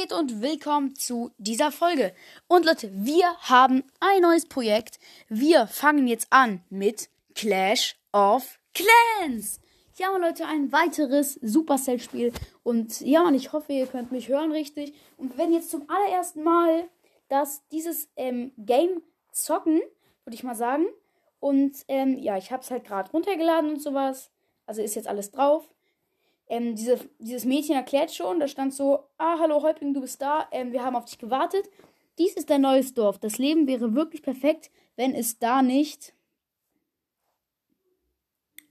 geht und willkommen zu dieser Folge. Und Leute, wir haben ein neues Projekt. Wir fangen jetzt an mit Clash of Clans. Ja, Leute, ein weiteres Supercell-Spiel. Und ja, und ich hoffe, ihr könnt mich hören richtig. Und werden jetzt zum allerersten Mal das, dieses ähm, Game zocken, würde ich mal sagen. Und ähm, ja, ich habe es halt gerade runtergeladen und sowas. Also ist jetzt alles drauf ähm, diese, dieses Mädchen erklärt schon, da stand so, ah, hallo Häuptling, du bist da, ähm, wir haben auf dich gewartet. Dies ist dein neues Dorf. Das Leben wäre wirklich perfekt, wenn es da nicht.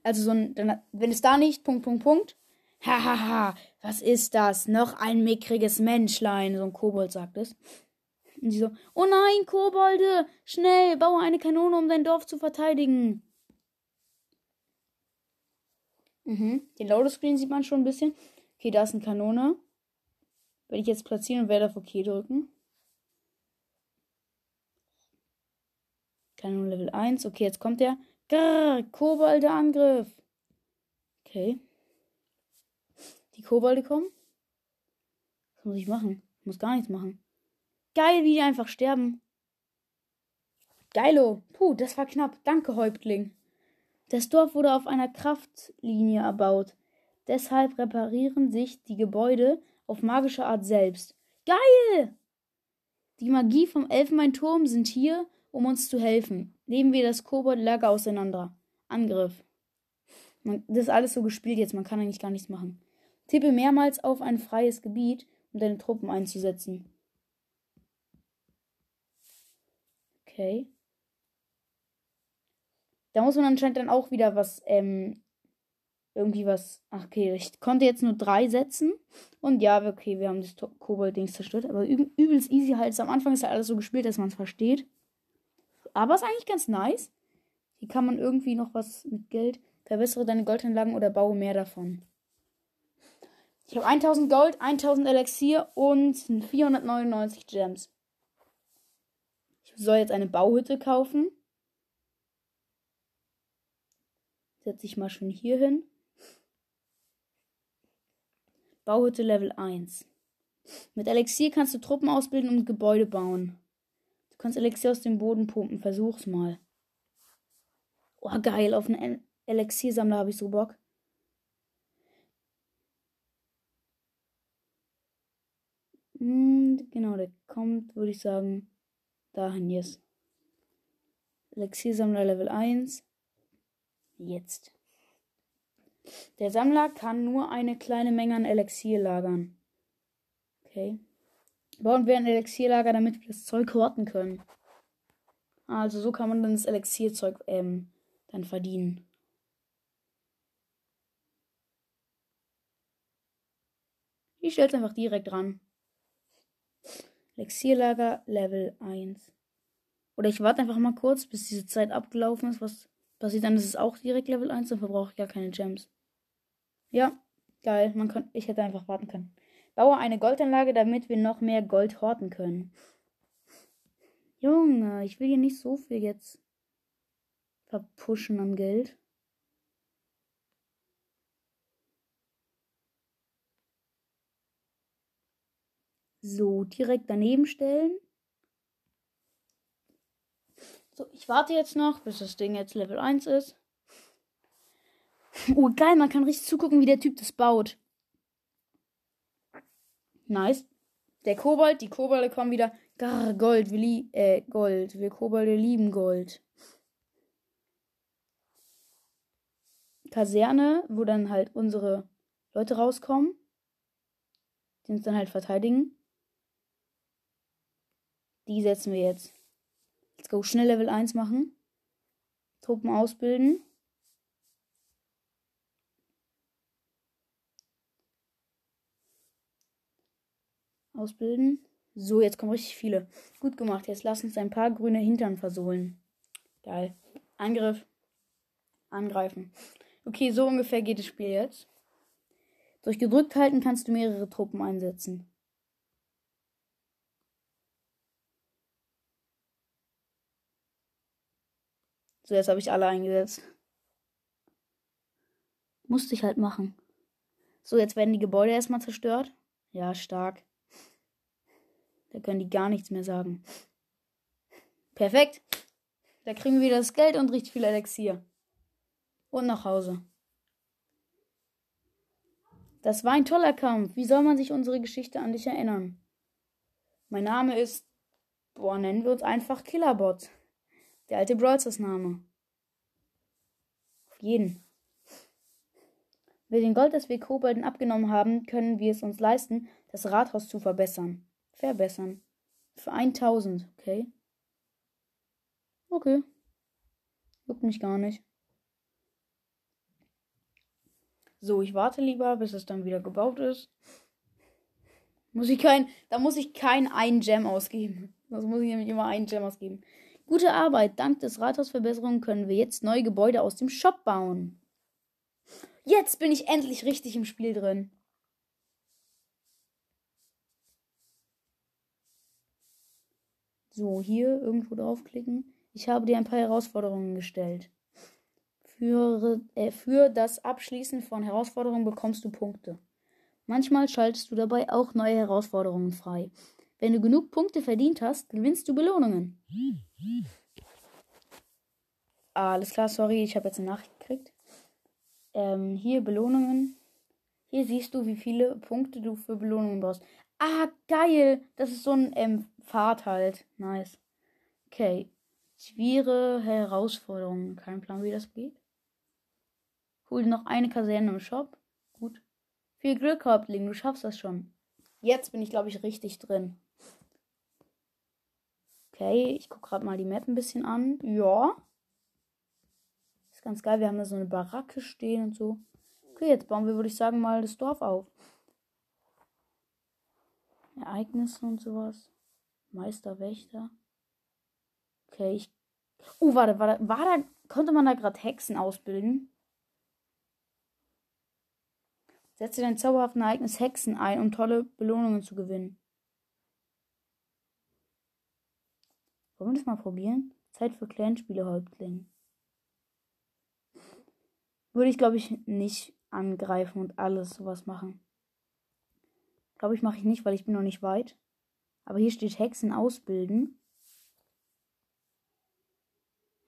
Also so ein, wenn es da nicht, Punkt, Punkt, Punkt. Hahaha, was ist das? Noch ein mickriges Menschlein, so ein Kobold sagt es. Und sie so, oh nein, Kobolde, schnell, baue eine Kanone, um dein Dorf zu verteidigen. Mhm. Den Loader-Screen sieht man schon ein bisschen. Okay, da ist eine Kanone. Werde ich jetzt platzieren und werde auf OK drücken. Kanone Level 1. Okay, jetzt kommt der. Grrr, Kobolde Angriff. Okay. Die Kobolde kommen. Was muss ich machen? Ich muss gar nichts machen. Geil, wie die einfach sterben. Geilo. Puh, das war knapp. Danke, Häuptling. Das Dorf wurde auf einer Kraftlinie erbaut. Deshalb reparieren sich die Gebäude auf magische Art selbst. Geil! Die Magie vom Elfenbeinturm sind hier, um uns zu helfen. Nehmen wir das Kobold-Lager auseinander. Angriff. Man, das ist alles so gespielt jetzt, man kann eigentlich gar nichts machen. Tippe mehrmals auf ein freies Gebiet, um deine Truppen einzusetzen. Okay. Da muss man anscheinend dann auch wieder was, ähm, irgendwie was. Ach, okay, ich konnte jetzt nur drei setzen. Und ja, okay, wir haben das Kobold-Dings zerstört. Aber üb übelst easy halt. Am Anfang ist halt alles so gespielt, dass man es versteht. Aber ist eigentlich ganz nice. Hier kann man irgendwie noch was mit Geld. Verbessere deine Goldanlagen oder baue mehr davon. Ich habe 1000 Gold, 1000 Elixier und 499 Gems. Ich soll jetzt eine Bauhütte kaufen. Setze ich mal schon hier hin. Bauhütte Level 1. Mit Elixier kannst du Truppen ausbilden und Gebäude bauen. Du kannst Elixier aus dem Boden pumpen. Versuch's mal. Oh, geil. Auf einen Elixiersammler habe ich so Bock. Hm, genau, der kommt, würde ich sagen, dahin jetzt. Elixiersammler Level 1. Jetzt. Der Sammler kann nur eine kleine Menge an Elixier lagern. Okay. Bauen wir ein Elixierlager, damit wir das Zeug horten können. Also so kann man dann das Elixierzeug ähm, dann verdienen. Ich stelle es einfach direkt ran. Elixierlager Level 1. Oder ich warte einfach mal kurz, bis diese Zeit abgelaufen ist, was Passiert dann, ist es auch direkt Level 1, dann verbrauche ich gar keine Gems. Ja, geil. Man kann, ich hätte einfach warten können. Baue eine Goldanlage, damit wir noch mehr Gold horten können. Junge, ich will hier nicht so viel jetzt verpushen an Geld. So, direkt daneben stellen. So, ich warte jetzt noch, bis das Ding jetzt Level 1 ist. Oh, geil, man kann richtig zugucken, wie der Typ das baut. Nice. Der Kobold, die Kobolde kommen wieder. Gar, Gold, wir lieben, äh, Gold. Wir Kobolde lieben Gold. Kaserne, wo dann halt unsere Leute rauskommen. Die uns dann halt verteidigen. Die setzen wir jetzt. Let's go. Schnell Level 1 machen. Truppen ausbilden. Ausbilden. So, jetzt kommen richtig viele. Gut gemacht. Jetzt lass uns ein paar grüne Hintern versohlen. Geil. Angriff. Angreifen. Okay, so ungefähr geht das Spiel jetzt. Durch gedrückt halten kannst du mehrere Truppen einsetzen. So, jetzt habe ich alle eingesetzt. Musste ich halt machen. So, jetzt werden die Gebäude erstmal zerstört. Ja, stark. Da können die gar nichts mehr sagen. Perfekt. Da kriegen wir wieder das Geld und richtig viel Elixier. Und nach Hause. Das war ein toller Kampf. Wie soll man sich unsere Geschichte an dich erinnern? Mein Name ist. Boah, nennen wir uns einfach Killerbot. Der alte Brawlstars Name. Auf jeden. Mit dem Gold, das wir Kobolden abgenommen haben, können wir es uns leisten, das Rathaus zu verbessern. Verbessern. Für 1000, okay? Okay. Juckt mich gar nicht. So, ich warte lieber, bis es dann wieder gebaut ist. Muss ich kein, da muss ich kein ein Gem ausgeben. Das muss ich nämlich immer ein Gem ausgeben. Gute Arbeit. Dank des Rathausverbesserungen können wir jetzt neue Gebäude aus dem Shop bauen. Jetzt bin ich endlich richtig im Spiel drin. So, hier irgendwo draufklicken. Ich habe dir ein paar Herausforderungen gestellt. Für, äh, für das Abschließen von Herausforderungen bekommst du Punkte. Manchmal schaltest du dabei auch neue Herausforderungen frei. Wenn du genug Punkte verdient hast, gewinnst du Belohnungen. Alles klar, sorry, ich habe jetzt eine Nachricht gekriegt. Ähm, hier Belohnungen. Hier siehst du, wie viele Punkte du für Belohnungen brauchst. Ah, geil. Das ist so ein ähm, Pfad halt. Nice. Okay. Schwere Herausforderungen. Kein Plan, wie das geht. Hol noch eine Kaserne im Shop. Gut. Viel Glück, Häuptling, du schaffst das schon. Jetzt bin ich, glaube ich, richtig drin. Okay, ich gucke gerade mal die Map ein bisschen an. Ja. Ist ganz geil. Wir haben da so eine Baracke stehen und so. Okay, jetzt bauen wir, würde ich sagen, mal das Dorf auf. Ereignisse und sowas. Meisterwächter. Okay, ich. Oh, warte, warte. War da. Konnte man da gerade Hexen ausbilden? Setze dein zauberhaften Ereignis Hexen ein, um tolle Belohnungen zu gewinnen. Wollen wir das mal probieren? Zeit für Clanspiele-Häuptling. Würde ich, glaube ich, nicht angreifen und alles sowas machen. Glaube ich, mache ich nicht, weil ich bin noch nicht weit. Aber hier steht Hexen ausbilden.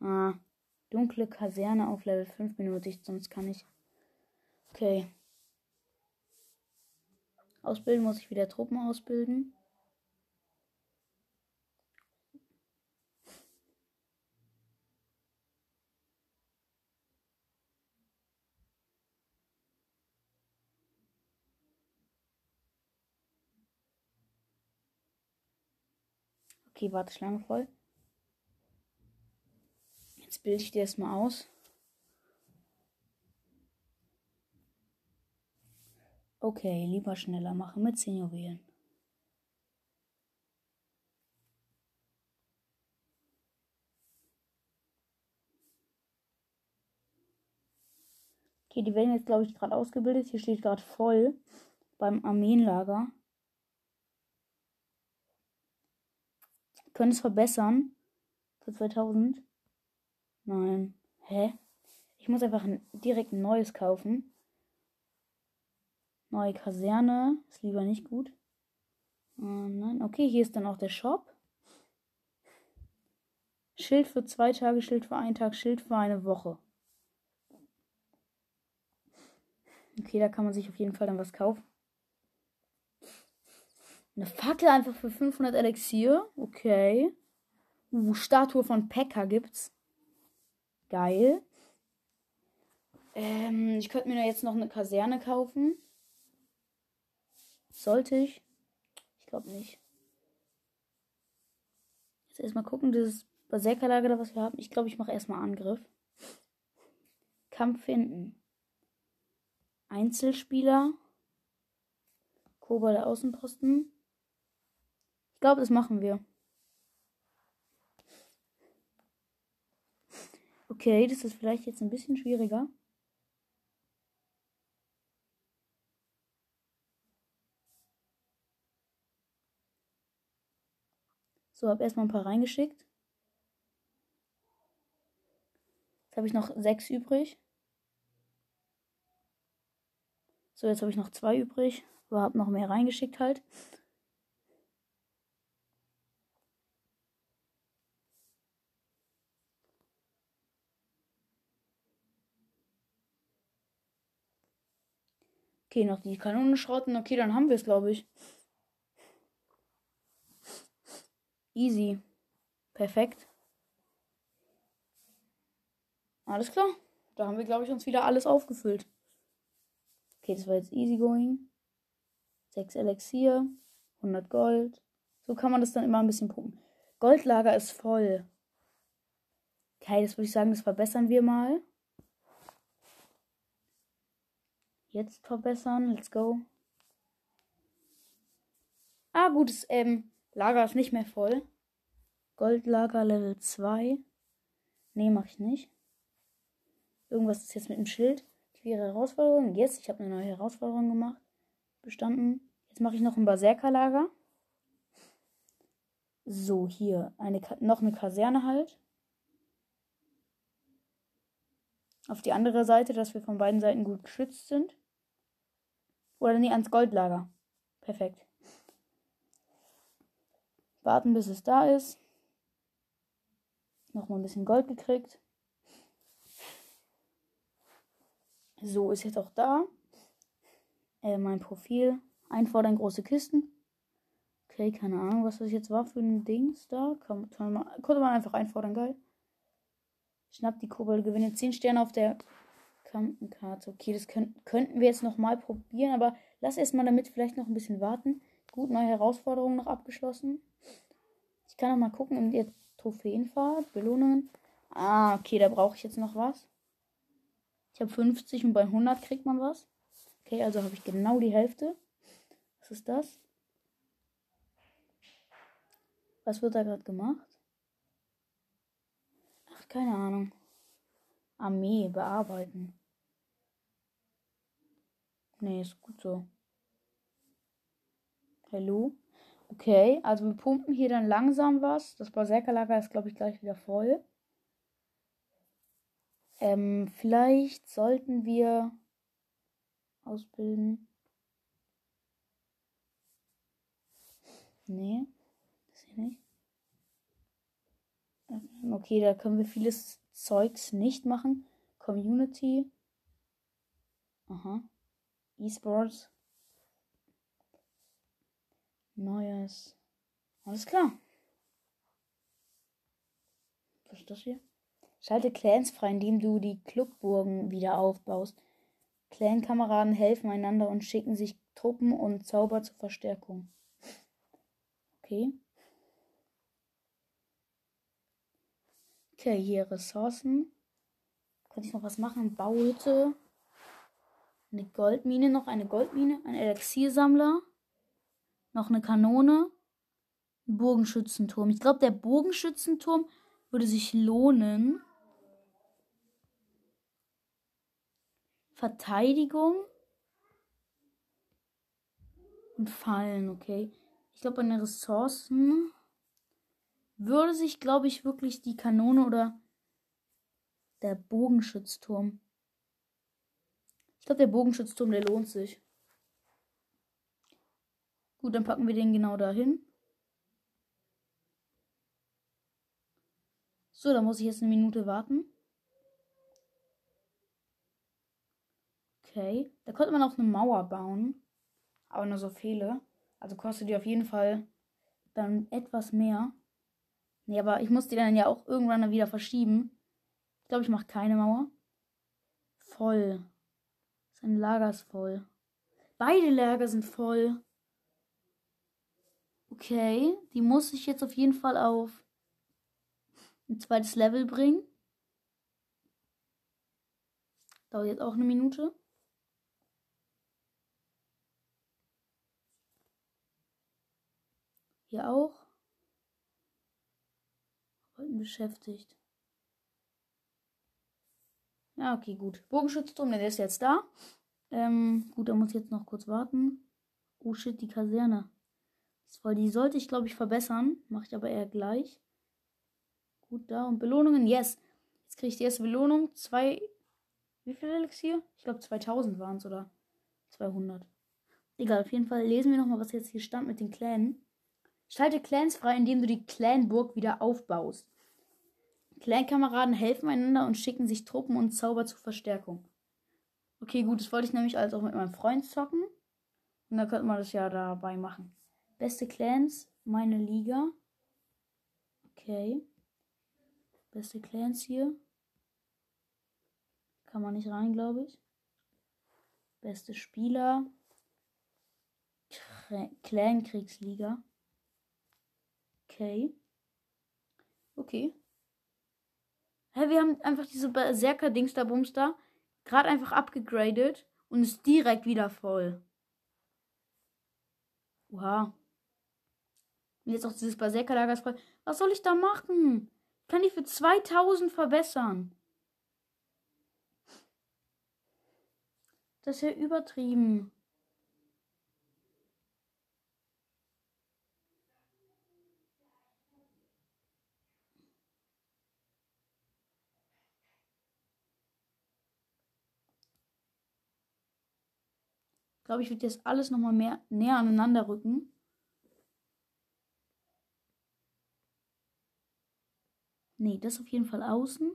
Ah, dunkle Kaserne auf Level 5 benötigt, sonst kann ich. Okay. Ausbilden muss ich wieder Truppen ausbilden. Okay, warte, Schlange voll. Jetzt bilde ich dir das mal aus. Okay, lieber schneller machen mit 10 Juwelen. Okay, die werden jetzt, glaube ich, gerade ausgebildet. Hier steht gerade voll beim Armeenlager. Können es verbessern. Für 2000. Nein. Hä? Ich muss einfach direkt ein neues kaufen. Neue Kaserne. Ist lieber nicht gut. Oh nein. Okay, hier ist dann auch der Shop. Schild für zwei Tage, Schild für einen Tag, Schild für eine Woche. Okay, da kann man sich auf jeden Fall dann was kaufen. Eine Fackel einfach für 500 Elixier. Okay. Uh, Statue von Pekka gibt's. Geil. Ähm, ich könnte mir jetzt noch eine Kaserne kaufen. Sollte ich? Ich glaube nicht. Jetzt erstmal gucken, dieses Berserkerlager, da was wir haben. Ich glaube, ich mache erstmal Angriff. Kampf finden. Einzelspieler. Kobold Außenposten. Ich glaube, das machen wir. Okay, das ist vielleicht jetzt ein bisschen schwieriger. So, habe erstmal ein paar reingeschickt. Jetzt habe ich noch sechs übrig. So, jetzt habe ich noch zwei übrig. Aber habe noch mehr reingeschickt halt. Okay, noch die Kanone schrotten. Okay, dann haben wir es, glaube ich. Easy. Perfekt. Alles klar. Da haben wir, glaube ich, uns wieder alles aufgefüllt. Okay, das war jetzt easy going. 6 Elixier, 100 Gold. So kann man das dann immer ein bisschen pumpen. Goldlager ist voll. Okay, das würde ich sagen, das verbessern wir mal. Jetzt verbessern. Let's go. Ah, gut, das ähm, Lager ist nicht mehr voll. Goldlager Level 2. Nee, mach ich nicht. Irgendwas ist jetzt mit dem Schild. Schwere Herausforderung. Yes, ich habe eine neue Herausforderung gemacht. Bestanden. Jetzt mache ich noch ein Berserkerlager. So, hier eine, noch eine Kaserne halt. Auf die andere Seite, dass wir von beiden Seiten gut geschützt sind. Oder nee, ans Goldlager. Perfekt. Warten, bis es da ist. Nochmal ein bisschen Gold gekriegt. So, ist jetzt auch da. Äh, mein Profil. Einfordern große Kisten. Okay, keine Ahnung, was das jetzt war für ein Dings da. Kann, kann man, konnte man einfach einfordern, geil. Schnapp die Kobold, gewinne 10 Sterne auf der Kampenkarte. Okay, das können, könnten wir jetzt nochmal probieren, aber lass erstmal damit vielleicht noch ein bisschen warten. Gut, neue Herausforderungen noch abgeschlossen. Ich kann noch mal gucken in der Trophäenfahrt, Belohnungen. Ah, okay, da brauche ich jetzt noch was. Ich habe 50 und bei 100 kriegt man was. Okay, also habe ich genau die Hälfte. Was ist das? Was wird da gerade gemacht? Ach, keine Ahnung. Armee bearbeiten. Nee, ist gut so. Hallo? Okay, also wir pumpen hier dann langsam was. Das Berserkerlager ist, glaube ich, gleich wieder voll. Ähm, vielleicht sollten wir ausbilden. Nee, das hier nicht. Okay, da können wir vieles Zeugs nicht machen. Community. Aha. E-Sports. Neues. Alles klar. Was ist das hier? Schalte Clans frei, indem du die Clubburgen wieder aufbaust. Clan-Kameraden helfen einander und schicken sich Truppen und Zauber zur Verstärkung. Okay. Okay, hier Ressourcen. Kann ich noch was machen? Bauhütte. Eine Goldmine, noch eine Goldmine. Ein Elixiersammler. Noch eine Kanone. Ein Bogenschützenturm. Ich glaube, der Bogenschützenturm würde sich lohnen. Verteidigung und Fallen, okay. Ich glaube, an den Ressourcen würde sich, glaube ich, wirklich die Kanone oder der Bogenschützturm. Ich glaube, der Bogenschützturm, der lohnt sich. Gut, dann packen wir den genau dahin. So, da muss ich jetzt eine Minute warten. Okay. Da konnte man auch eine Mauer bauen. Aber nur so viele. Also kostet die auf jeden Fall dann etwas mehr. Nee, aber ich muss die dann ja auch irgendwann wieder verschieben. Ich glaube, ich mache keine Mauer. Voll. Sein Lager ist voll. Beide Lager sind voll. Okay, die muss ich jetzt auf jeden Fall auf ein zweites Level bringen. Dauert jetzt auch eine Minute. Hier auch. Heute beschäftigt. Ja, okay, gut. Bogenschützturm, der ist jetzt da. Ähm, gut, da muss ich jetzt noch kurz warten. Oh shit, die Kaserne. Das voll, die sollte ich, glaube ich, verbessern. Mache ich aber eher gleich. Gut, da. Und Belohnungen, yes. Jetzt kriege ich die erste Belohnung. Zwei. Wie viel Elixier? Ich glaube 2000 waren es oder 200. Egal, auf jeden Fall lesen wir nochmal, was jetzt hier stand mit den Clan. Schalte Clans frei, indem du die Clanburg wieder aufbaust. Clankameraden helfen einander und schicken sich Truppen und Zauber zur Verstärkung. Okay, gut, das wollte ich nämlich also auch mit meinem Freund zocken. Und dann könnte man das ja dabei machen. Beste Clans, meine Liga. Okay. Beste Clans hier. Kann man nicht rein, glaube ich. Beste Spieler. Clan-Kriegsliga. Okay. Okay. Hä, wir haben einfach diese Berserker-Dings da Bumster gerade einfach abgegradet und ist direkt wieder voll. Wow. Und jetzt auch dieses Berserker-Lager ist voll. Was soll ich da machen? Ich kann die für 2000 verbessern. Das ist ja übertrieben. Glaube, ich würde jetzt alles nochmal mehr näher aneinander rücken. Nee, das auf jeden Fall außen.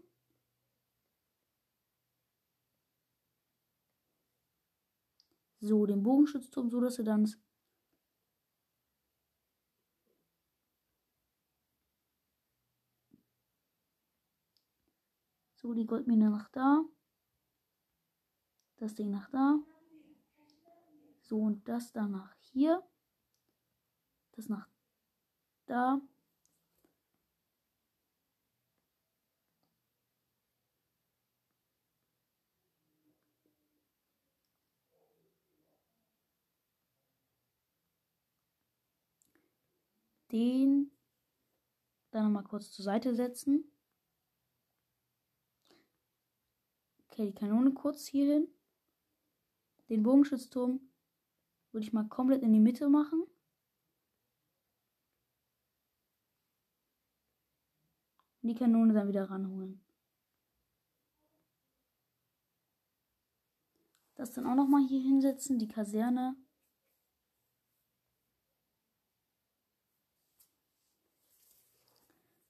So, den Bogenschutzturm, so dass er dann So, die Goldmine nach da. Das Ding nach da. So, und das dann nach hier. Das nach da. Den dann nochmal kurz zur Seite setzen. Okay, die Kanone kurz hier hin. Den Bogenschützturm würde ich mal komplett in die Mitte machen. Und die Kanone dann wieder ranholen. Das dann auch nochmal hier hinsetzen, die Kaserne.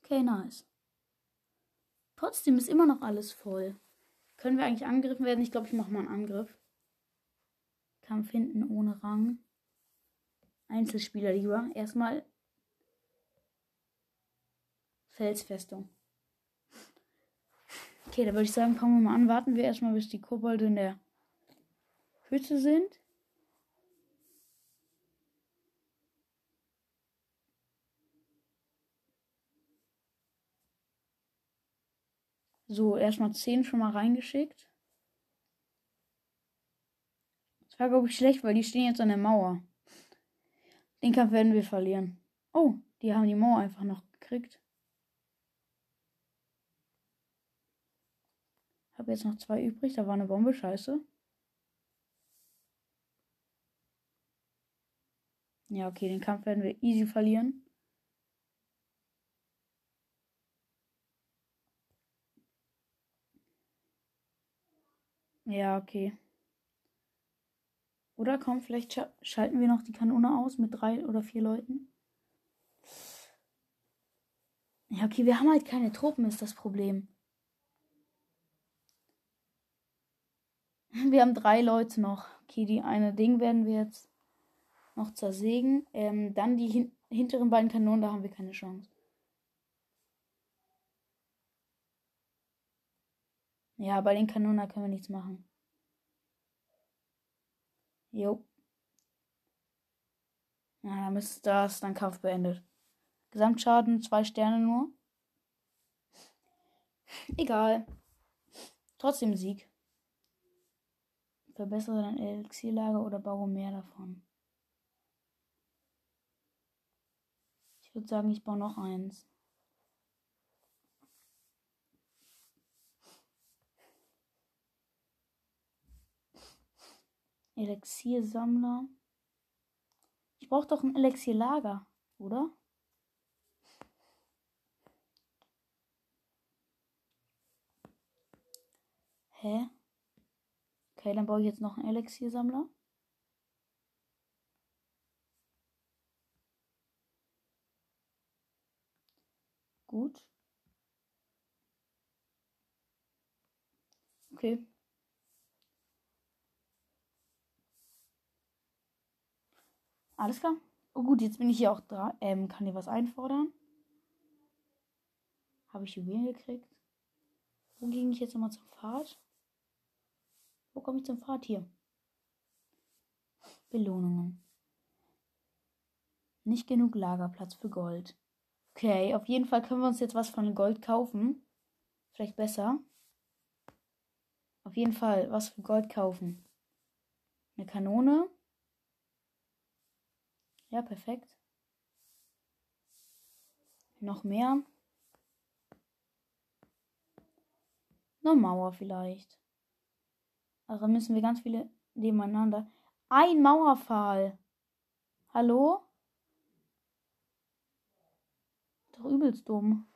Okay, nice. Trotzdem ist immer noch alles voll. Können wir eigentlich angegriffen werden? Ich glaube, ich mache mal einen Angriff. Kampf hinten ohne Rang. Einzelspieler lieber. Erstmal Felsfestung. Okay, da würde ich sagen, fangen wir mal an. Warten wir erstmal, bis die Kobolde in der Hütte sind. So, erstmal 10 schon mal reingeschickt. Das war, glaube ich, schlecht, weil die stehen jetzt an der Mauer. Den Kampf werden wir verlieren. Oh, die haben die Mauer einfach noch gekriegt. Habe jetzt noch zwei übrig. Da war eine Bombe. Scheiße. Ja, okay, den Kampf werden wir easy verlieren. Ja, okay. Oder komm, vielleicht sch schalten wir noch die Kanone aus mit drei oder vier Leuten. Ja, okay, wir haben halt keine Truppen, ist das Problem. Wir haben drei Leute noch. Okay, die eine Ding werden wir jetzt noch zersägen. Ähm, dann die hin hinteren beiden Kanonen, da haben wir keine Chance. Ja, bei den Kanonen können wir nichts machen. Jo. Ja, dann ist das dann Kampf beendet. Gesamtschaden zwei Sterne nur. Egal. Trotzdem Sieg. Verbessere dein Elixierlager oder baue mehr davon. Ich würde sagen, ich baue noch eins. Elixiersammler. Ich brauche doch ein Elixierlager, oder? Hä? Okay, dann baue ich jetzt noch einen Elixiersammler. Gut. Okay. Alles klar. Oh gut, jetzt bin ich hier auch da. Ähm, kann dir was einfordern? Habe ich Juwelen gekriegt? Wo ging ich jetzt nochmal zum Pfad? Wo komme ich zum Pfad? Hier. Belohnungen. Nicht genug Lagerplatz für Gold. Okay, auf jeden Fall können wir uns jetzt was von Gold kaufen. Vielleicht besser. Auf jeden Fall was für Gold kaufen. Eine Kanone. Ja, perfekt. Noch mehr. Eine Mauer vielleicht. Also müssen wir ganz viele nebeneinander. Ein Mauerpfahl. Hallo? Doch übelst dumm.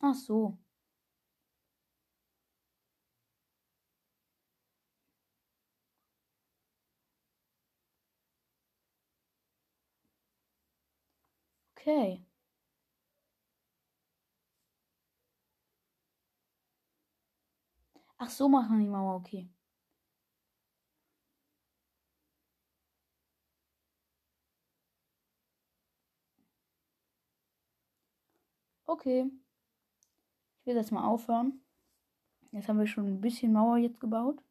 Ach so. Okay. Ach so machen die Mauer, okay. Okay. Ich will jetzt mal aufhören. Jetzt haben wir schon ein bisschen Mauer jetzt gebaut.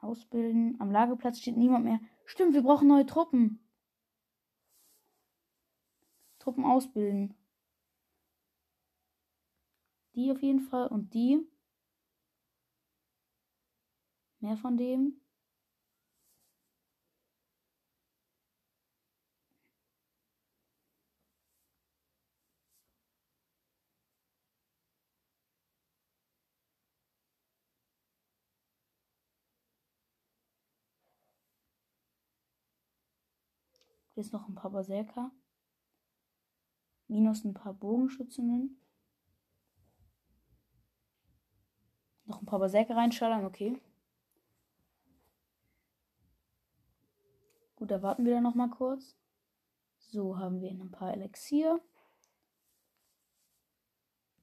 Ausbilden. Am Lageplatz steht niemand mehr. Stimmt, wir brauchen neue Truppen. Truppen ausbilden. Die auf jeden Fall und die. Mehr von dem. Jetzt noch ein paar Berserker. Minus ein paar Bogenschützinnen. Noch ein paar Berserker reinschallern, okay. Gut, da warten wir dann noch mal kurz. So, haben wir ein paar Elixier.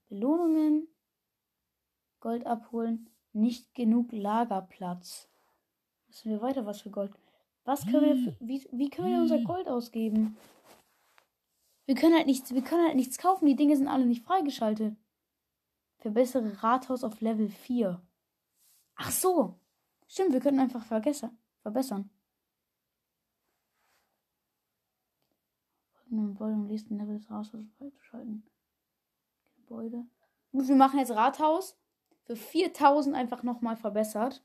Belohnungen. Gold abholen. Nicht genug Lagerplatz. Müssen wir weiter was für Gold. Was können wir, für, wie, wie können wir unser Gold ausgeben? Wir können halt nichts, wir können halt nichts kaufen. Die Dinge sind alle nicht freigeschaltet. Verbessere Rathaus auf Level 4. Ach so. Stimmt, wir können einfach verbessern. verbessern. Wollen liest ein Level des Rathauses freizuschalten. Gebäude. Gut, wir machen jetzt Rathaus. Für 4000 einfach nochmal verbessert.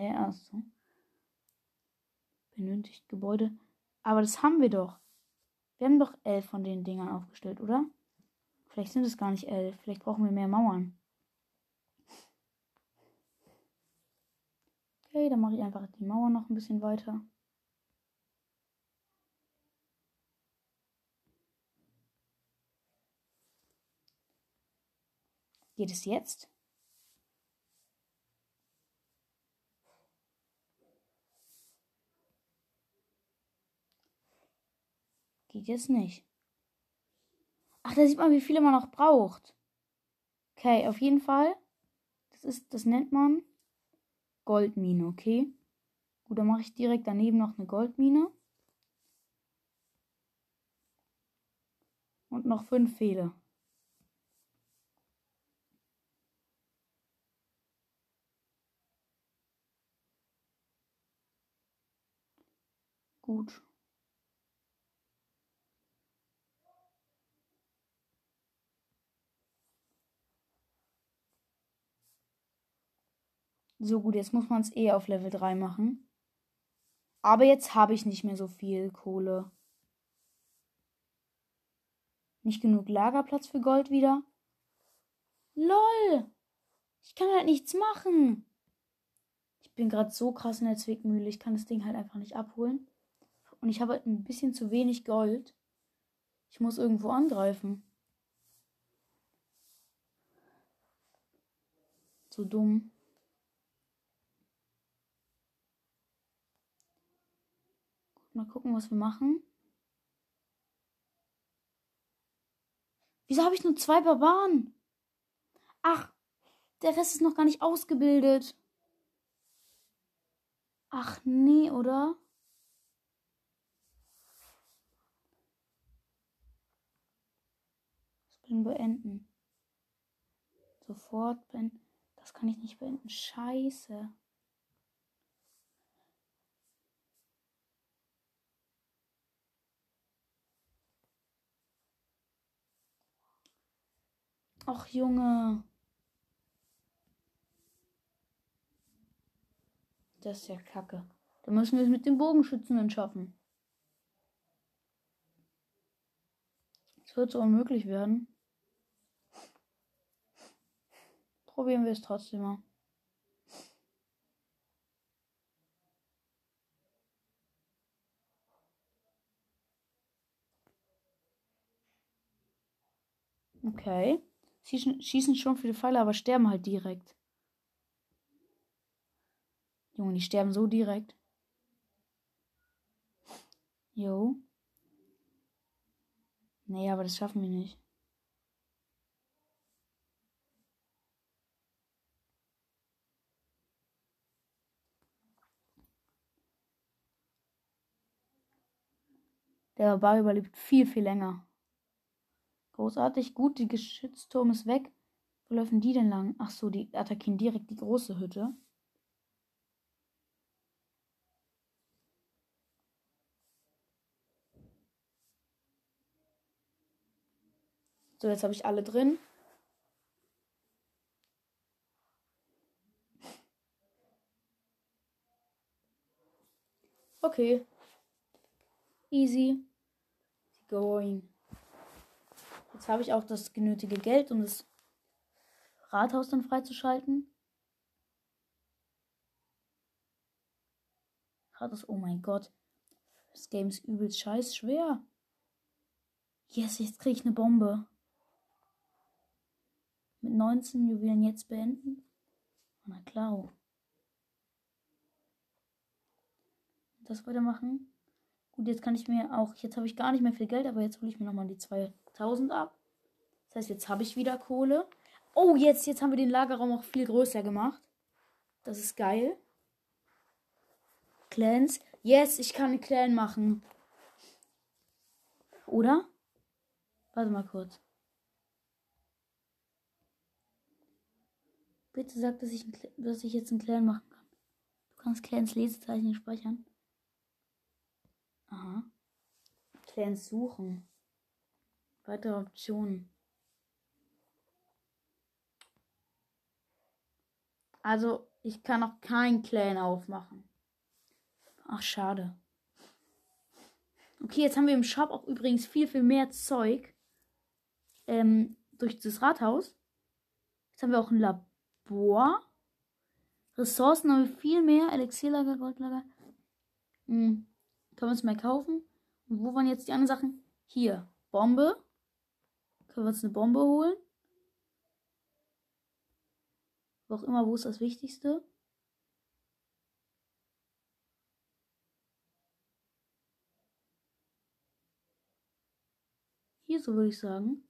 Hä, hey, achso. Benötigt Gebäude. Aber das haben wir doch. Wir haben doch elf von den Dingern aufgestellt, oder? Vielleicht sind es gar nicht elf. Vielleicht brauchen wir mehr Mauern. Okay, dann mache ich einfach die Mauer noch ein bisschen weiter. Geht es jetzt? Geht jetzt nicht. Ach, da sieht man, wie viele man noch braucht. Okay, auf jeden Fall. Das ist, das nennt man Goldmine, okay? Gut, dann mache ich direkt daneben noch eine Goldmine. Und noch fünf Fehler. Gut. So gut, jetzt muss man es eh auf Level 3 machen. Aber jetzt habe ich nicht mehr so viel Kohle. Nicht genug Lagerplatz für Gold wieder. LOL! Ich kann halt nichts machen. Ich bin gerade so krass in der Zwickmühle. Ich kann das Ding halt einfach nicht abholen. Und ich habe halt ein bisschen zu wenig Gold. Ich muss irgendwo angreifen. So dumm. Mal gucken, was wir machen. Wieso habe ich nur zwei Barbaren? Ach, der Rest ist noch gar nicht ausgebildet. Ach nee, oder? Spring beenden. Sofort beenden. Das kann ich nicht beenden. Scheiße. Ach Junge. Das ist ja kacke. Da müssen wir es mit den Bogenschützen schaffen. Es wird so unmöglich werden. Probieren wir es trotzdem mal. Okay. Sie schießen schon viele Pfeile, aber sterben halt direkt. Junge, die sterben so direkt. Jo. Nee, aber das schaffen wir nicht. Der Barbar überlebt viel, viel länger. Großartig, gut, die Geschützturm ist weg. Wo laufen die denn lang? Ach so, die attackieren direkt die große Hütte. So, jetzt habe ich alle drin. Okay. Easy. Going. Jetzt habe ich auch das genötige Geld, um das Rathaus dann freizuschalten. Rathaus, oh mein Gott. Das Game ist übelst scheiß schwer. Yes, jetzt kriege ich eine Bombe mit 19 Juwelen jetzt beenden? Na klar. Das weitermachen. Gut, jetzt kann ich mir auch, jetzt habe ich gar nicht mehr viel Geld, aber jetzt hole ich mir nochmal die 2000 ab. Das heißt, jetzt habe ich wieder Kohle. Oh, jetzt, jetzt haben wir den Lagerraum auch viel größer gemacht. Das ist geil. Clans. Yes, ich kann einen Clan machen. Oder? Warte mal kurz. Bitte sag, dass ich, dass ich jetzt einen Clan machen kann. Du kannst Clans Lesezeichen speichern. Aha. Clans suchen. Weitere Optionen. Also, ich kann noch keinen Clan aufmachen. Ach, schade. Okay, jetzt haben wir im Shop auch übrigens viel, viel mehr Zeug. Ähm, durch das Rathaus. Jetzt haben wir auch ein Labor. Ressourcen haben wir viel mehr. Elixierlager, Goldlager. Hm. Können wir uns mehr kaufen. Wo waren jetzt die anderen Sachen? Hier. Bombe. Können wir uns eine Bombe holen? Wo auch immer, wo ist das Wichtigste? Hier, so würde ich sagen.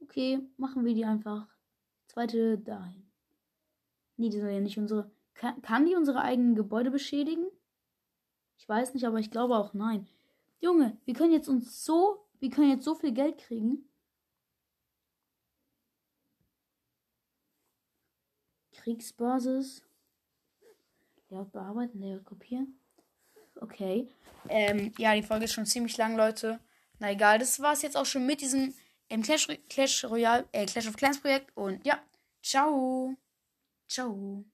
Okay, machen wir die einfach. Zweite dahin. Nee, die soll ja nicht unsere. Kann, kann die unsere eigenen Gebäude beschädigen? Ich weiß nicht, aber ich glaube auch nein. Junge, wir können jetzt uns so. Wir können jetzt so viel Geld kriegen. Kriegsbasis. Layout bearbeiten, Layout kopieren. Okay. Ähm, ja, die Folge ist schon ziemlich lang, Leute. Na egal, das war es jetzt auch schon mit diesem im Clash, Clash Royale, äh, Clash of Clans Projekt. Und ja, ciao. Ciao.